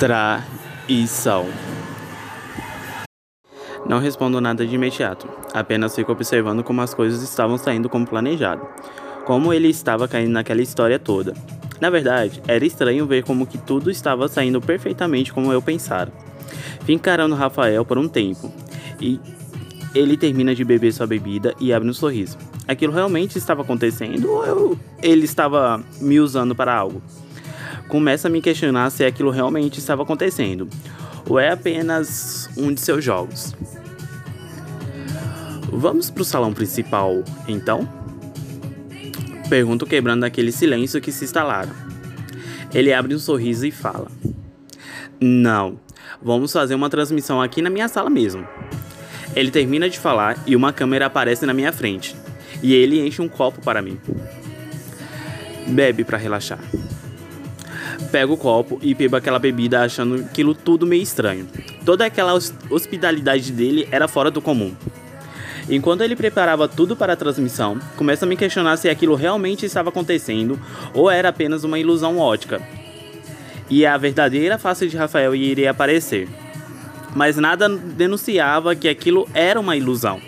Traição. Não respondo nada de imediato, apenas fico observando como as coisas estavam saindo como planejado. Como ele estava caindo naquela história toda. Na verdade, era estranho ver como que tudo estava saindo perfeitamente como eu pensara. Fui encarando Rafael por um tempo, e ele termina de beber sua bebida e abre um sorriso. Aquilo realmente estava acontecendo ou eu, ele estava me usando para algo? começa a me questionar se aquilo realmente estava acontecendo ou é apenas um de seus jogos. Vamos para o salão principal, então? Pergunto quebrando aquele silêncio que se instalara. Ele abre um sorriso e fala: Não, vamos fazer uma transmissão aqui na minha sala mesmo. Ele termina de falar e uma câmera aparece na minha frente. E ele enche um copo para mim. Bebe para relaxar pego o copo e bebo aquela bebida achando aquilo tudo meio estranho. Toda aquela hospitalidade dele era fora do comum. Enquanto ele preparava tudo para a transmissão, começa a me questionar se aquilo realmente estava acontecendo ou era apenas uma ilusão ótica. E a verdadeira face de Rafael iria aparecer. Mas nada denunciava que aquilo era uma ilusão.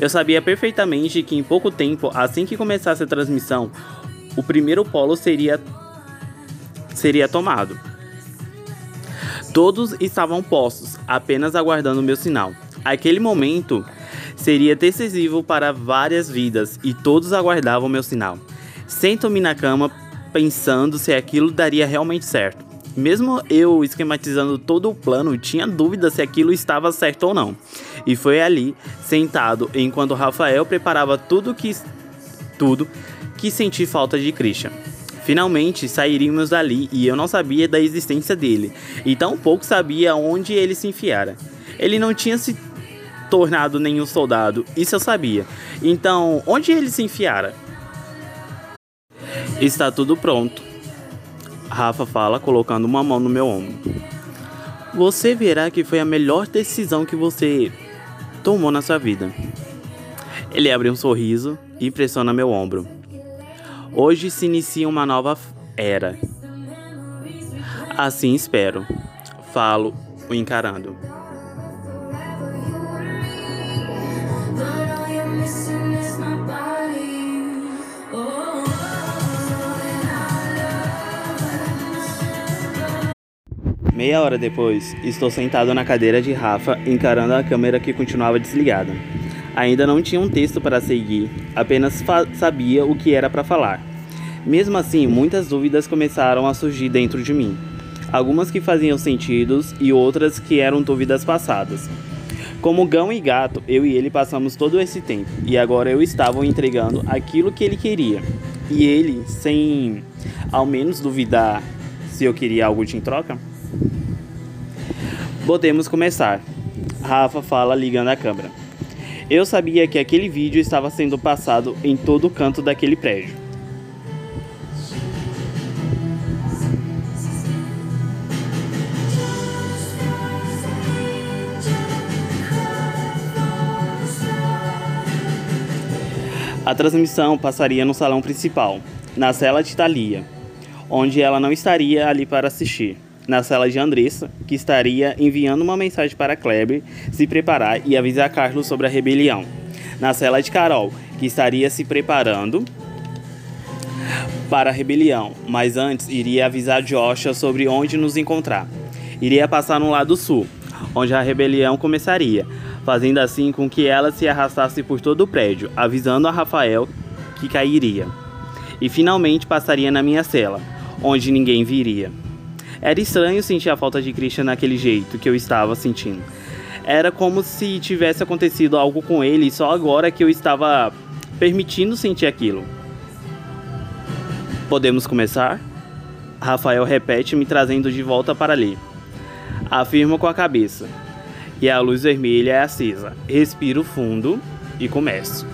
Eu sabia perfeitamente que em pouco tempo, assim que começasse a transmissão, o primeiro polo seria seria tomado. Todos estavam postos, apenas aguardando o meu sinal. Aquele momento seria decisivo para várias vidas e todos aguardavam meu sinal. Sento-me na cama pensando se aquilo daria realmente certo. Mesmo eu esquematizando todo o plano, tinha dúvida se aquilo estava certo ou não. E foi ali, sentado, enquanto Rafael preparava tudo que tudo que senti falta de Christian. Finalmente sairíamos dali e eu não sabia da existência dele, e tão pouco sabia onde ele se enfiara. Ele não tinha se tornado nenhum soldado, isso eu sabia. Então, onde ele se enfiara? Está tudo pronto. Rafa fala, colocando uma mão no meu ombro. Você verá que foi a melhor decisão que você tomou na sua vida. Ele abre um sorriso e pressiona meu ombro. Hoje se inicia uma nova era. Assim espero. Falo, o encarando. Meia hora depois, estou sentado na cadeira de Rafa, encarando a câmera que continuava desligada. Ainda não tinha um texto para seguir, apenas sabia o que era para falar. Mesmo assim, muitas dúvidas começaram a surgir dentro de mim. Algumas que faziam sentido e outras que eram dúvidas passadas. Como gão e gato, eu e ele passamos todo esse tempo e agora eu estava entregando aquilo que ele queria. E ele, sem ao menos duvidar se eu queria algo de em troca? Podemos começar. Rafa fala ligando a câmera. Eu sabia que aquele vídeo estava sendo passado em todo canto daquele prédio. A transmissão passaria no salão principal, na cela de Thalia, onde ela não estaria ali para assistir. Na cela de Andressa, que estaria enviando uma mensagem para Kleber se preparar e avisar Carlos sobre a rebelião. Na cela de Carol, que estaria se preparando para a rebelião, mas antes iria avisar Joshua sobre onde nos encontrar. Iria passar no lado sul, onde a rebelião começaria, fazendo assim com que ela se arrastasse por todo o prédio, avisando a Rafael que cairia. E finalmente passaria na minha cela, onde ninguém viria. Era estranho sentir a falta de Christian naquele jeito que eu estava sentindo. Era como se tivesse acontecido algo com ele só agora que eu estava permitindo sentir aquilo. Podemos começar? Rafael repete, me trazendo de volta para ali. Afirma com a cabeça. E a luz vermelha é acesa. Respiro fundo e começo.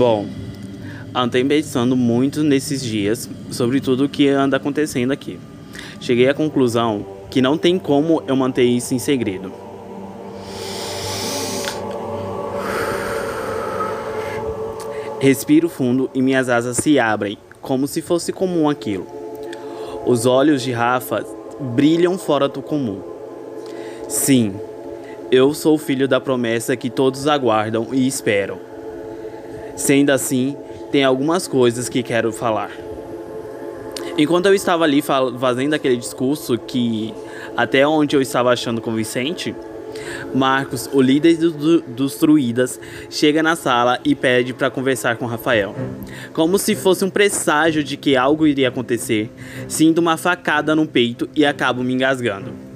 Bom, andei pensando muito nesses dias sobre tudo o que anda acontecendo aqui. Cheguei à conclusão que não tem como eu manter isso em segredo. Respiro fundo e minhas asas se abrem, como se fosse comum aquilo. Os olhos de Rafa brilham fora do comum. Sim, eu sou filho da promessa que todos aguardam e esperam. Sendo assim, tem algumas coisas que quero falar. Enquanto eu estava ali fazendo aquele discurso que até onde eu estava achando convincente, Marcos, o líder do, dos druidas, chega na sala e pede para conversar com Rafael. Como se fosse um presságio de que algo iria acontecer, sinto uma facada no peito e acabo me engasgando.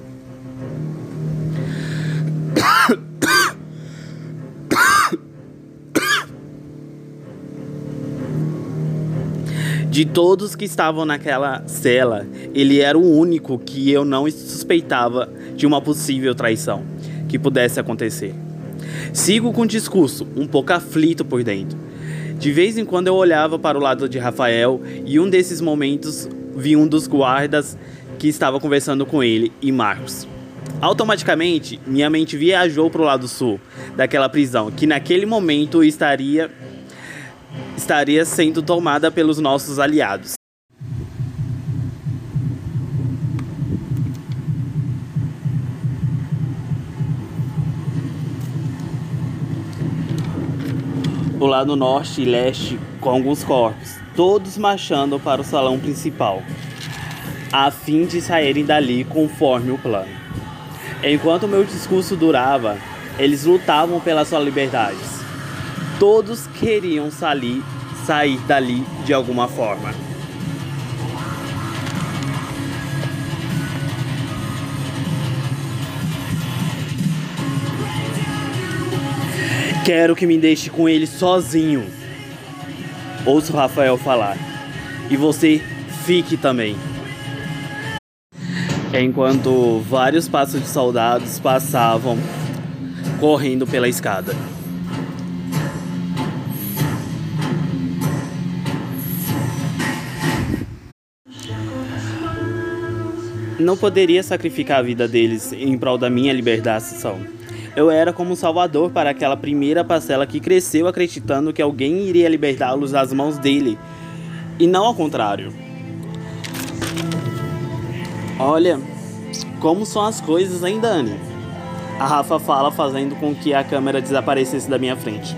De todos que estavam naquela cela, ele era o único que eu não suspeitava de uma possível traição que pudesse acontecer. Sigo com o discurso, um pouco aflito por dentro. De vez em quando eu olhava para o lado de Rafael e um desses momentos vi um dos guardas que estava conversando com ele e Marcos. Automaticamente, minha mente viajou para o lado sul daquela prisão, que naquele momento estaria estaria sendo tomada pelos nossos aliados. O lado norte e leste com alguns corpos, todos marchando para o salão principal, a fim de saírem dali conforme o plano. Enquanto meu discurso durava, eles lutavam pela sua liberdade todos queriam sair, sair dali de alguma forma. Quero que me deixe com ele sozinho. Ouço Rafael falar. E você fique também. Enquanto vários passos de soldados passavam correndo pela escada. Não poderia sacrificar a vida deles em prol da minha libertação. Eu era como um salvador para aquela primeira parcela que cresceu acreditando que alguém iria libertá-los das mãos dele, e não ao contrário. Olha, como são as coisas, hein, Dani? A Rafa fala, fazendo com que a câmera desaparecesse da minha frente.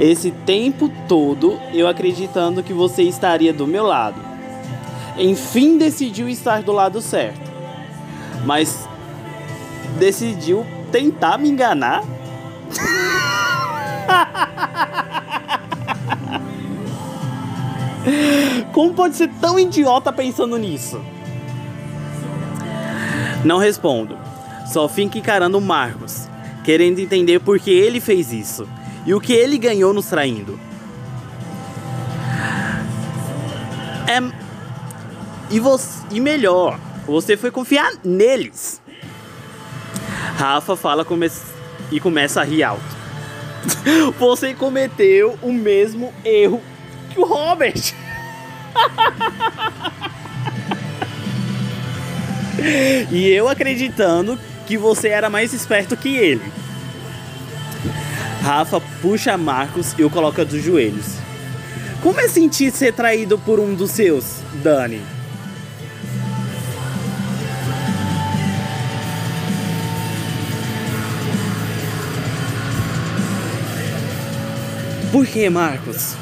Esse tempo todo eu acreditando que você estaria do meu lado enfim decidiu estar do lado certo. Mas decidiu tentar me enganar. Como pode ser tão idiota pensando nisso? Não respondo. Só fico encarando o Marcos, querendo entender por que ele fez isso e o que ele ganhou nos traindo. É e, você, e melhor, você foi confiar neles. Rafa fala come e começa a rir alto. Você cometeu o mesmo erro que o Robert. e eu acreditando que você era mais esperto que ele. Rafa puxa Marcos e o coloca dos joelhos. Como é sentir ser traído por um dos seus, Dani? Por que, Marcos?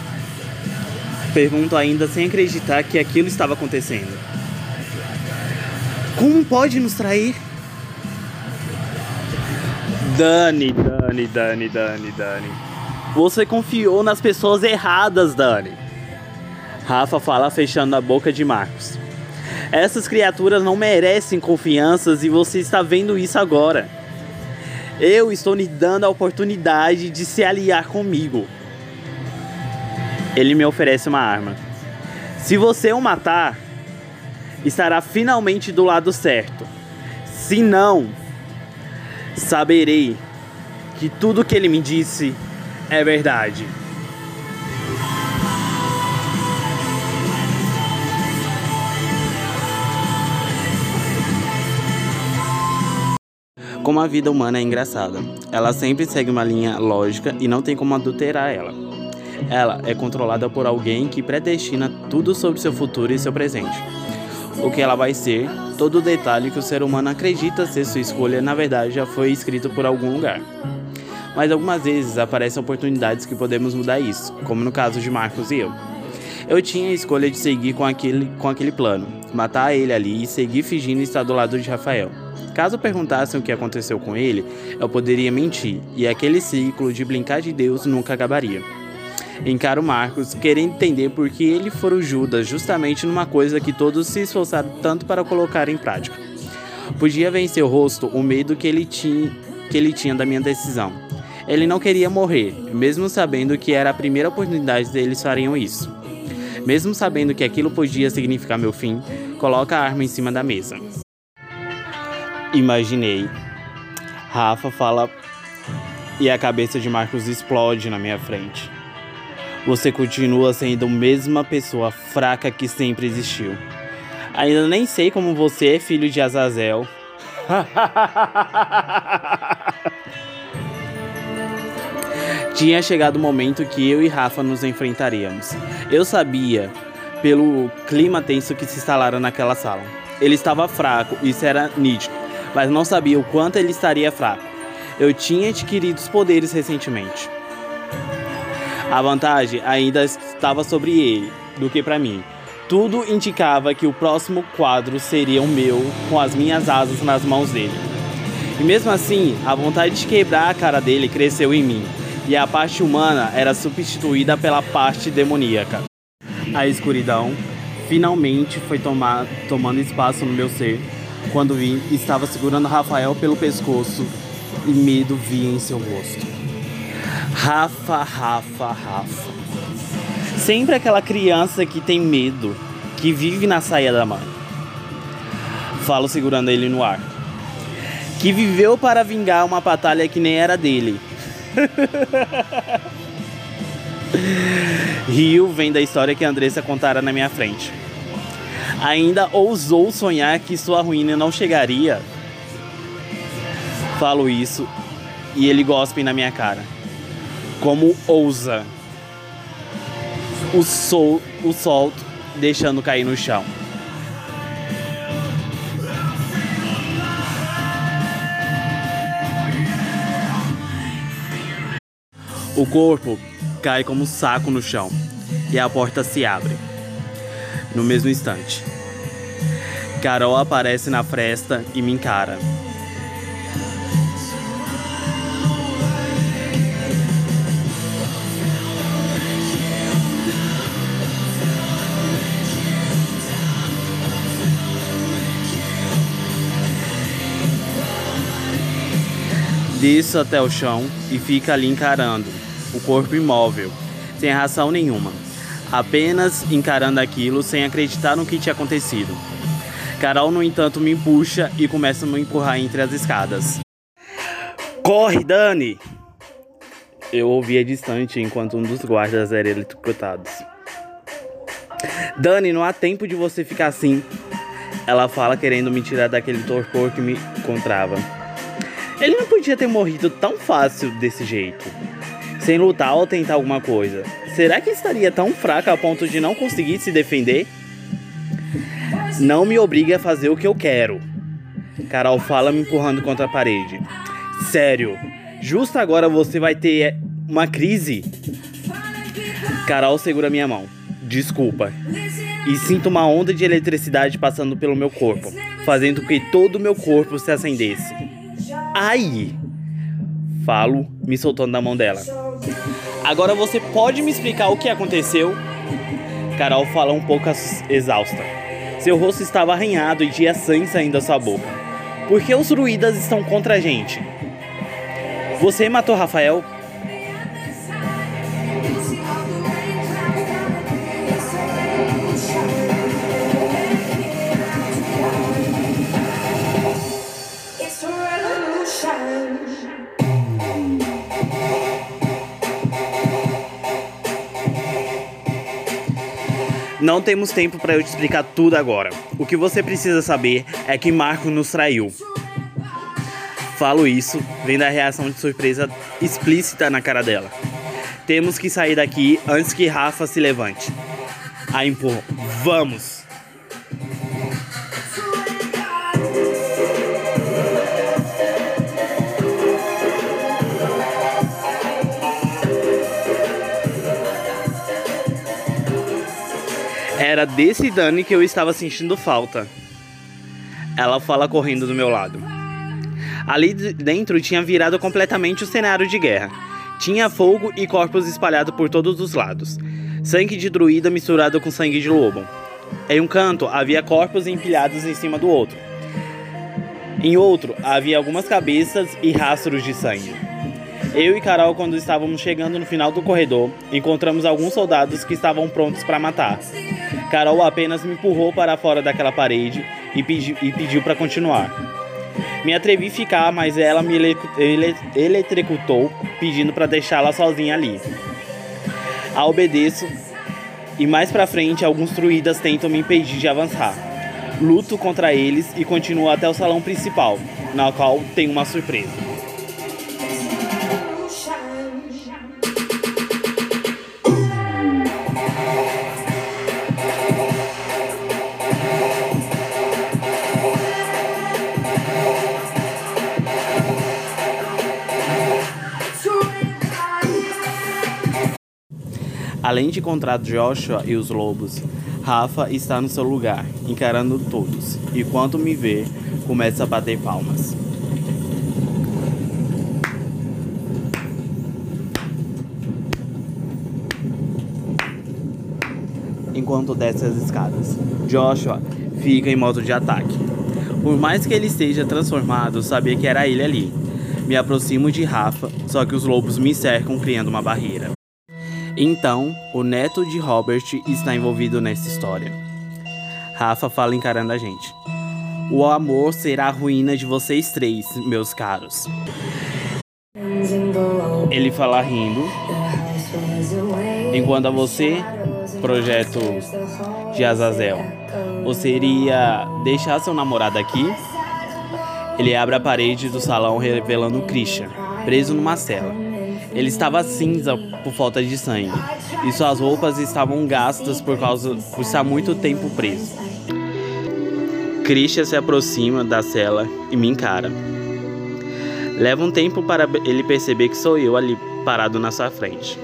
Pergunto ainda sem acreditar que aquilo estava acontecendo. Como pode nos trair? Dani, Dani, Dani, Dani, Dani. Você confiou nas pessoas erradas, Dani. Rafa fala fechando a boca de Marcos. Essas criaturas não merecem confianças e você está vendo isso agora. Eu estou lhe dando a oportunidade de se aliar comigo ele me oferece uma arma. Se você o matar, estará finalmente do lado certo. Se não, saberei que tudo que ele me disse é verdade. Como a vida humana é engraçada, ela sempre segue uma linha lógica e não tem como adulterar ela. Ela é controlada por alguém que predestina tudo sobre seu futuro e seu presente. O que ela vai ser, todo o detalhe que o ser humano acredita ser sua escolha, na verdade já foi escrito por algum lugar. Mas algumas vezes aparecem oportunidades que podemos mudar isso, como no caso de Marcos e eu. Eu tinha a escolha de seguir com aquele, com aquele plano, matar ele ali e seguir fingindo estar do lado de Rafael. Caso perguntassem o que aconteceu com ele, eu poderia mentir, e aquele ciclo de brincar de Deus nunca acabaria. Encaro Marcos, querendo entender por que ele foi o Judas justamente numa coisa que todos se esforçaram tanto para colocar em prática. Podia vencer o rosto o medo que ele tinha, que ele tinha da minha decisão. Ele não queria morrer, mesmo sabendo que era a primeira oportunidade deles fariam isso. Mesmo sabendo que aquilo podia significar meu fim, coloca a arma em cima da mesa. Imaginei. Rafa fala e a cabeça de Marcos explode na minha frente. Você continua sendo a mesma pessoa fraca que sempre existiu. Ainda nem sei como você é filho de Azazel. Tinha chegado o momento que eu e Rafa nos enfrentaríamos. Eu sabia, pelo clima tenso que se instalara naquela sala. Ele estava fraco, isso era nítido, mas não sabia o quanto ele estaria fraco. Eu tinha adquirido os poderes recentemente. A vantagem ainda estava sobre ele do que para mim. Tudo indicava que o próximo quadro seria o meu, com as minhas asas nas mãos dele. E mesmo assim, a vontade de quebrar a cara dele cresceu em mim e a parte humana era substituída pela parte demoníaca. A escuridão finalmente foi tomar, tomando espaço no meu ser quando vi estava segurando Rafael pelo pescoço e medo via em seu rosto. Rafa, Rafa, Rafa. Sempre aquela criança que tem medo, que vive na saia da mãe. Falo segurando ele no ar. Que viveu para vingar uma batalha que nem era dele Rio vem da história que a Andressa contara na minha frente. Ainda ousou sonhar que sua ruína não chegaria. Falo isso e ele gospe na minha cara. Como ousa? O sol, o solto, deixando cair no chão. O corpo cai como um saco no chão e a porta se abre. No mesmo instante, Carol aparece na fresta e me encara. Desço até o chão e fica ali encarando o corpo imóvel, sem reação nenhuma, apenas encarando aquilo sem acreditar no que tinha acontecido. Carol, no entanto, me puxa e começa a me empurrar entre as escadas. Corre, Dani! Eu ouvia distante enquanto um dos guardas era eletrocutados. Dani, não há tempo de você ficar assim. Ela fala querendo me tirar daquele torpor que me encontrava. Ele não podia ter morrido tão fácil desse jeito sem lutar ou tentar alguma coisa. Será que estaria tão fraca a ponto de não conseguir se defender? Não me obrigue a fazer o que eu quero. Carol fala me empurrando contra a parede. Sério, justo agora você vai ter uma crise? Carol segura minha mão. Desculpa. E sinto uma onda de eletricidade passando pelo meu corpo, fazendo com que todo o meu corpo se acendesse. Ai! Falo, me soltando da mão dela. Agora você pode me explicar o que aconteceu? Carol fala um pouco exausta. Seu rosto estava arranhado e tinha sangue saindo da sua boca. Por que os druidas estão contra a gente? Você matou Rafael? Não temos tempo para eu te explicar tudo agora. O que você precisa saber é que Marco nos traiu. Falo isso, vendo a reação de surpresa explícita na cara dela. Temos que sair daqui antes que Rafa se levante. Aí empurro. Vamos! Era desse Dani que eu estava sentindo falta. Ela fala correndo do meu lado. Ali dentro tinha virado completamente o cenário de guerra. Tinha fogo e corpos espalhados por todos os lados. Sangue de druida misturado com sangue de lobo. Em um canto havia corpos empilhados em cima do outro. Em outro havia algumas cabeças e rastros de sangue. Eu e Carol, quando estávamos chegando no final do corredor, encontramos alguns soldados que estavam prontos para matar. Carol apenas me empurrou para fora daquela parede e, pedi, e pediu para continuar. Me atrevi a ficar, mas ela me ele, ele, eletrocutou, pedindo para deixá-la sozinha ali. A obedeço e mais para frente alguns druidas tentam me impedir de avançar. Luto contra eles e continuo até o salão principal, na qual tem uma surpresa. Além de encontrar Joshua e os lobos, Rafa está no seu lugar, encarando todos, e quando me vê, começa a bater palmas. Enquanto desce as escadas, Joshua fica em modo de ataque. Por mais que ele esteja transformado, sabia que era ele ali. Me aproximo de Rafa, só que os lobos me cercam, criando uma barreira. Então, o neto de Robert está envolvido nessa história. Rafa fala encarando a gente. O amor será a ruína de vocês três, meus caros. Ele fala rindo. Enquanto a você, projeto de Azazel, você iria deixar seu namorado aqui? Ele abre a parede do salão revelando Christian, preso numa cela. Ele estava cinza por falta de sangue e suas roupas estavam gastas por causa por estar muito tempo preso. Christian se aproxima da cela e me encara. Leva um tempo para ele perceber que sou eu ali parado na sua frente.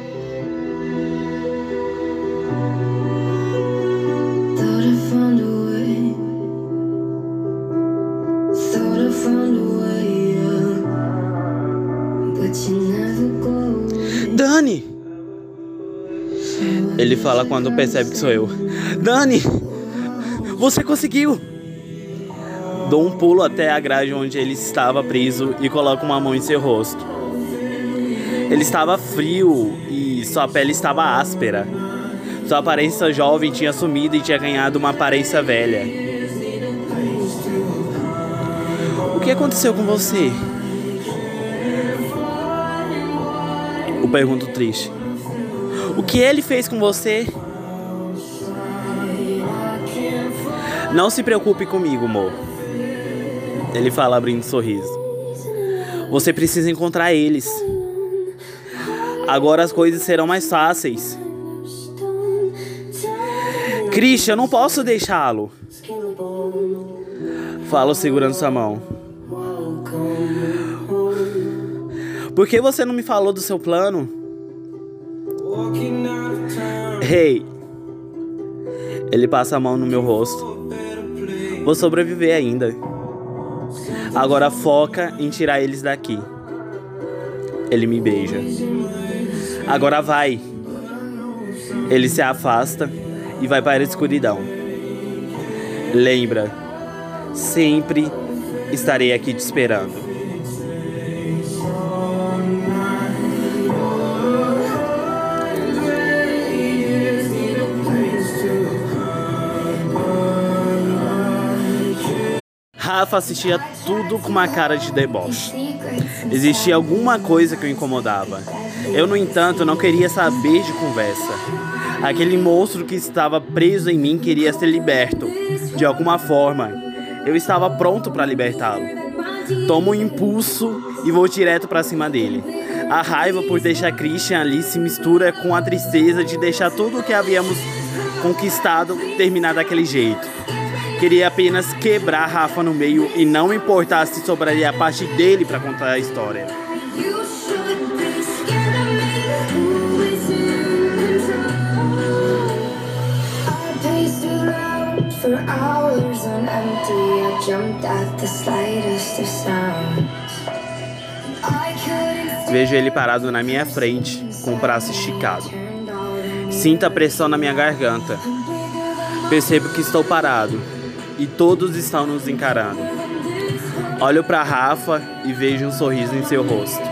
Fala quando percebe que sou eu. Dani! Você conseguiu! Dou um pulo até a grade onde ele estava preso e coloco uma mão em seu rosto. Ele estava frio e sua pele estava áspera. Sua aparência jovem tinha sumido e tinha ganhado uma aparência velha. O que aconteceu com você? Eu pergunto triste. O que ele fez com você? Não se preocupe comigo, amor. Ele fala abrindo um sorriso. Você precisa encontrar eles. Agora as coisas serão mais fáceis. Christian, eu não posso deixá-lo. Falo segurando sua mão. Por que você não me falou do seu plano? Hey. Ele passa a mão no meu rosto. Vou sobreviver ainda. Agora foca em tirar eles daqui. Ele me beija. Agora vai. Ele se afasta e vai para a escuridão. Lembra, sempre estarei aqui te esperando. Rafa assistia tudo com uma cara de deboche. Existia alguma coisa que o incomodava. Eu, no entanto, não queria saber de conversa. Aquele monstro que estava preso em mim queria ser liberto. De alguma forma, eu estava pronto para libertá-lo. Tomo um impulso e vou direto para cima dele. A raiva por deixar Christian ali se mistura com a tristeza de deixar tudo o que havíamos conquistado terminar daquele jeito. Queria apenas quebrar Rafa no meio e não importar se sobraria a parte dele para contar a história. for hours on empty. I jumped at the slightest of sounds. Vejo ele parado na minha frente, com o braço esticado. Sinto a pressão na minha garganta. Percebo que estou parado e todos estão nos encarando. Olho para Rafa e vejo um sorriso em seu rosto.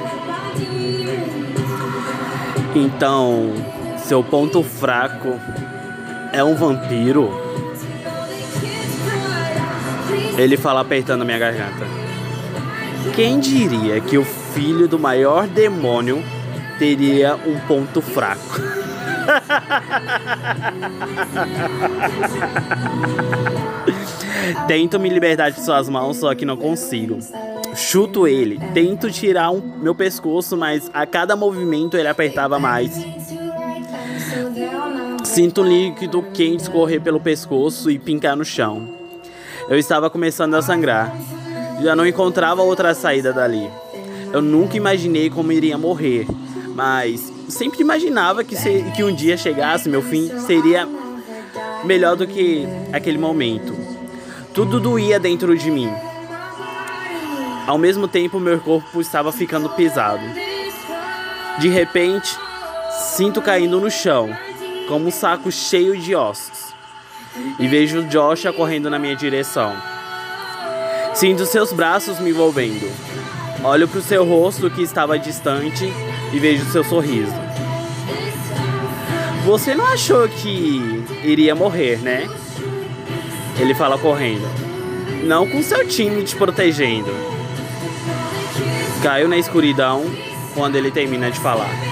Então, seu ponto fraco é um vampiro? Ele fala apertando minha garganta. Quem diria que o filho do maior demônio teria um ponto fraco? Tento me libertar de suas mãos, só que não consigo. Chuto ele, tento tirar um, meu pescoço, mas a cada movimento ele apertava mais. Sinto um líquido quente escorrer pelo pescoço e pincar no chão. Eu estava começando a sangrar. Já não encontrava outra saída dali. Eu nunca imaginei como iria morrer, mas sempre imaginava que, se, que um dia chegasse, meu fim seria melhor do que aquele momento. Tudo doía dentro de mim. Ao mesmo tempo, meu corpo estava ficando pesado. De repente, sinto caindo no chão, como um saco cheio de ossos. E vejo Joshua correndo na minha direção. Sinto seus braços me envolvendo. Olho para o seu rosto que estava distante e vejo seu sorriso. Você não achou que iria morrer, né? Ele fala correndo. Não com seu time te protegendo. Caiu na escuridão quando ele termina de falar.